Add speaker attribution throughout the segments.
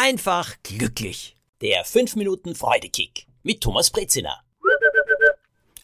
Speaker 1: einfach glücklich. Der 5 Minuten Freudekick mit Thomas Brezina.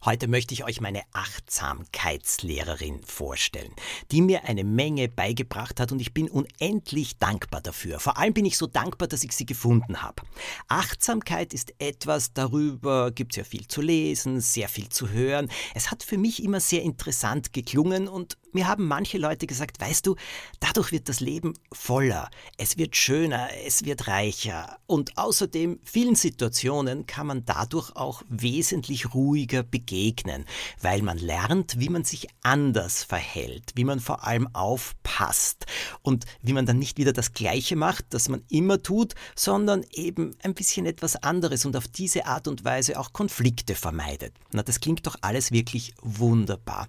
Speaker 1: Heute möchte ich euch meine Achtsamkeitslehrerin vorstellen, die mir eine Menge beigebracht hat und ich bin unendlich dankbar dafür. Vor allem bin ich so dankbar, dass ich sie gefunden habe. Achtsamkeit ist etwas, darüber gibt es ja viel zu lesen, sehr viel zu hören. Es hat für mich immer sehr interessant geklungen und mir haben manche Leute gesagt, weißt du, dadurch wird das Leben voller, es wird schöner, es wird reicher und außerdem vielen Situationen kann man dadurch auch wesentlich ruhiger begegnen, weil man lernt, wie man sich anders verhält, wie man vor allem aufpasst und wie man dann nicht wieder das Gleiche macht, das man immer tut, sondern eben ein bisschen etwas anderes und auf diese Art und Weise auch Konflikte vermeidet. Na, das klingt doch alles wirklich wunderbar.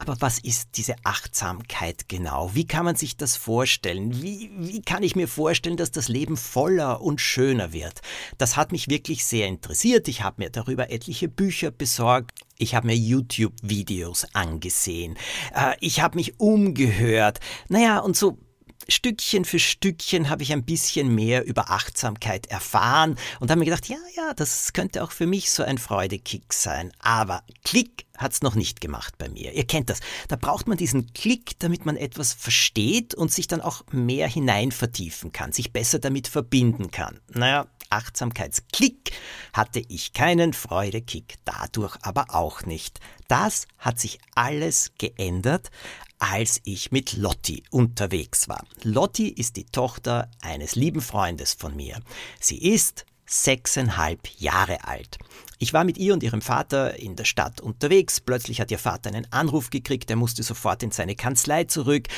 Speaker 1: Aber was ist diese Achtsamkeit genau? Wie kann man sich das vorstellen? Wie, wie kann ich mir vorstellen, dass das Leben voller und schöner wird? Das hat mich wirklich sehr interessiert. Ich habe mir darüber etliche Bücher besorgt. Ich habe mir YouTube-Videos angesehen. Äh, ich habe mich umgehört. Naja, und so Stückchen für Stückchen habe ich ein bisschen mehr über Achtsamkeit erfahren und habe mir gedacht, ja, ja, das könnte auch für mich so ein Freudekick sein. Aber Klick hat es noch nicht gemacht bei mir. Ihr kennt das. Da braucht man diesen Klick, damit man etwas versteht und sich dann auch mehr hinein vertiefen kann, sich besser damit verbinden kann. Naja, Achtsamkeitsklick hatte ich keinen Freudekick, dadurch aber auch nicht. Das hat sich alles geändert, als ich mit Lotti unterwegs war. Lotti ist die Tochter eines lieben Freundes von mir. Sie ist sechseinhalb Jahre alt. Ich war mit ihr und ihrem Vater in der Stadt unterwegs. Plötzlich hat ihr Vater einen Anruf gekriegt, er musste sofort in seine Kanzlei zurück.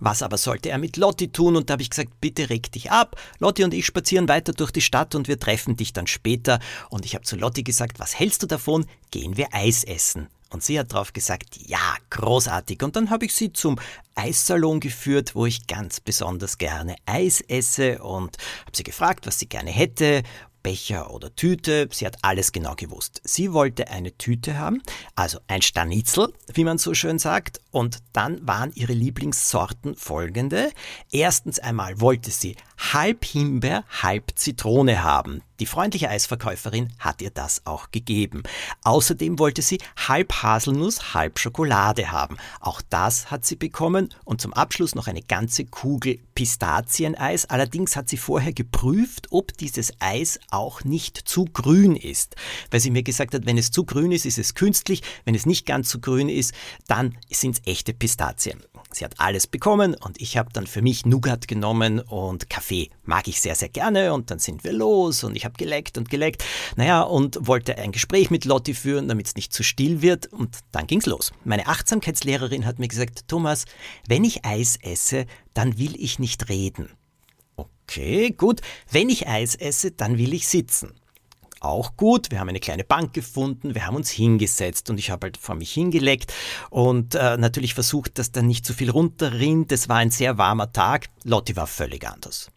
Speaker 1: Was aber sollte er mit Lotti tun? Und da habe ich gesagt, bitte reg dich ab. Lotti und ich spazieren weiter durch die Stadt und wir treffen dich dann später. Und ich habe zu Lotti gesagt, was hältst du davon? Gehen wir Eis essen. Und sie hat darauf gesagt, ja, großartig. Und dann habe ich sie zum Eissalon geführt, wo ich ganz besonders gerne Eis esse und habe sie gefragt, was sie gerne hätte. Becher oder Tüte, sie hat alles genau gewusst. Sie wollte eine Tüte haben, also ein Stanitzel, wie man so schön sagt, und dann waren ihre Lieblingssorten folgende. Erstens einmal wollte sie halb Himbeer, halb Zitrone haben. Die freundliche Eisverkäuferin hat ihr das auch gegeben. Außerdem wollte sie halb Haselnuss, halb Schokolade haben. Auch das hat sie bekommen und zum Abschluss noch eine ganze Kugel Pistazieneis. Allerdings hat sie vorher geprüft, ob dieses Eis auch nicht zu grün ist. Weil sie mir gesagt hat, wenn es zu grün ist, ist es künstlich. Wenn es nicht ganz zu grün ist, dann sind es echte Pistazien. Sie hat alles bekommen und ich habe dann für mich Nougat genommen und Kaffee. Mag ich sehr, sehr gerne und dann sind wir los und ich habe geleckt und geleckt. Naja, und wollte ein Gespräch mit Lotti führen, damit es nicht zu still wird und dann ging's los. Meine Achtsamkeitslehrerin hat mir gesagt, Thomas, wenn ich Eis esse, dann will ich nicht reden. Okay, gut. Wenn ich Eis esse, dann will ich sitzen auch gut. Wir haben eine kleine Bank gefunden, wir haben uns hingesetzt und ich habe halt vor mich hingelegt und äh, natürlich versucht, dass da nicht zu viel runterrinnt. Es war ein sehr warmer Tag. Lotti war völlig anders.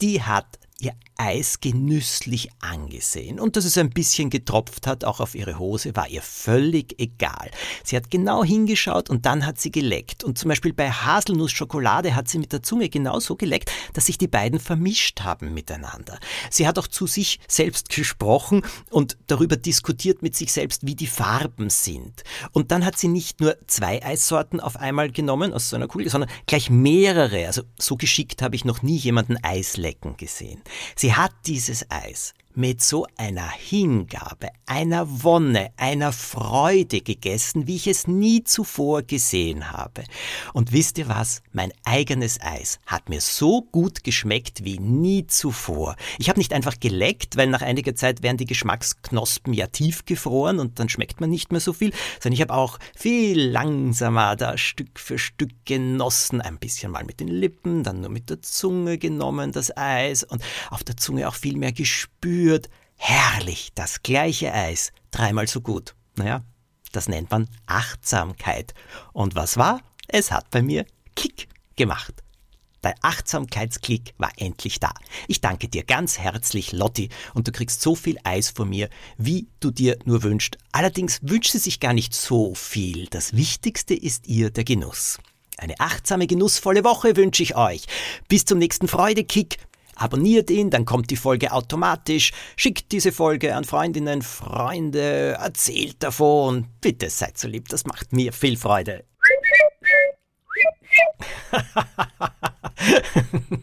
Speaker 1: Die hat ihr Eis genüsslich angesehen. Und dass es ein bisschen getropft hat, auch auf ihre Hose, war ihr völlig egal. Sie hat genau hingeschaut und dann hat sie geleckt. Und zum Beispiel bei Haselnussschokolade hat sie mit der Zunge genauso geleckt, dass sich die beiden vermischt haben miteinander. Sie hat auch zu sich selbst gesprochen und darüber diskutiert mit sich selbst, wie die Farben sind. Und dann hat sie nicht nur zwei Eissorten auf einmal genommen aus so einer Kugel, sondern gleich mehrere. Also so geschickt habe ich noch nie jemanden Eis lecken gesehen. Sie hat dieses Eis mit so einer Hingabe, einer Wonne, einer Freude gegessen, wie ich es nie zuvor gesehen habe. Und wisst ihr was? Mein eigenes Eis hat mir so gut geschmeckt wie nie zuvor. Ich habe nicht einfach geleckt, weil nach einiger Zeit werden die Geschmacksknospen ja tiefgefroren und dann schmeckt man nicht mehr so viel, sondern ich habe auch viel langsamer da Stück für Stück genossen, ein bisschen mal mit den Lippen, dann nur mit der Zunge genommen das Eis und auf der Zunge auch viel mehr gespürt spürt, herrlich, das gleiche Eis, dreimal so gut. Naja, das nennt man Achtsamkeit. Und was war? Es hat bei mir Kick gemacht. Der Achtsamkeitsklick war endlich da. Ich danke dir ganz herzlich, Lotti, und du kriegst so viel Eis von mir, wie du dir nur wünschst. Allerdings wünscht sie sich gar nicht so viel. Das Wichtigste ist ihr der Genuss. Eine achtsame, genussvolle Woche wünsche ich euch. Bis zum nächsten Freudekick Abonniert ihn, dann kommt die Folge automatisch. Schickt diese Folge an Freundinnen, Freunde, erzählt davon. Bitte seid so lieb, das macht mir viel Freude.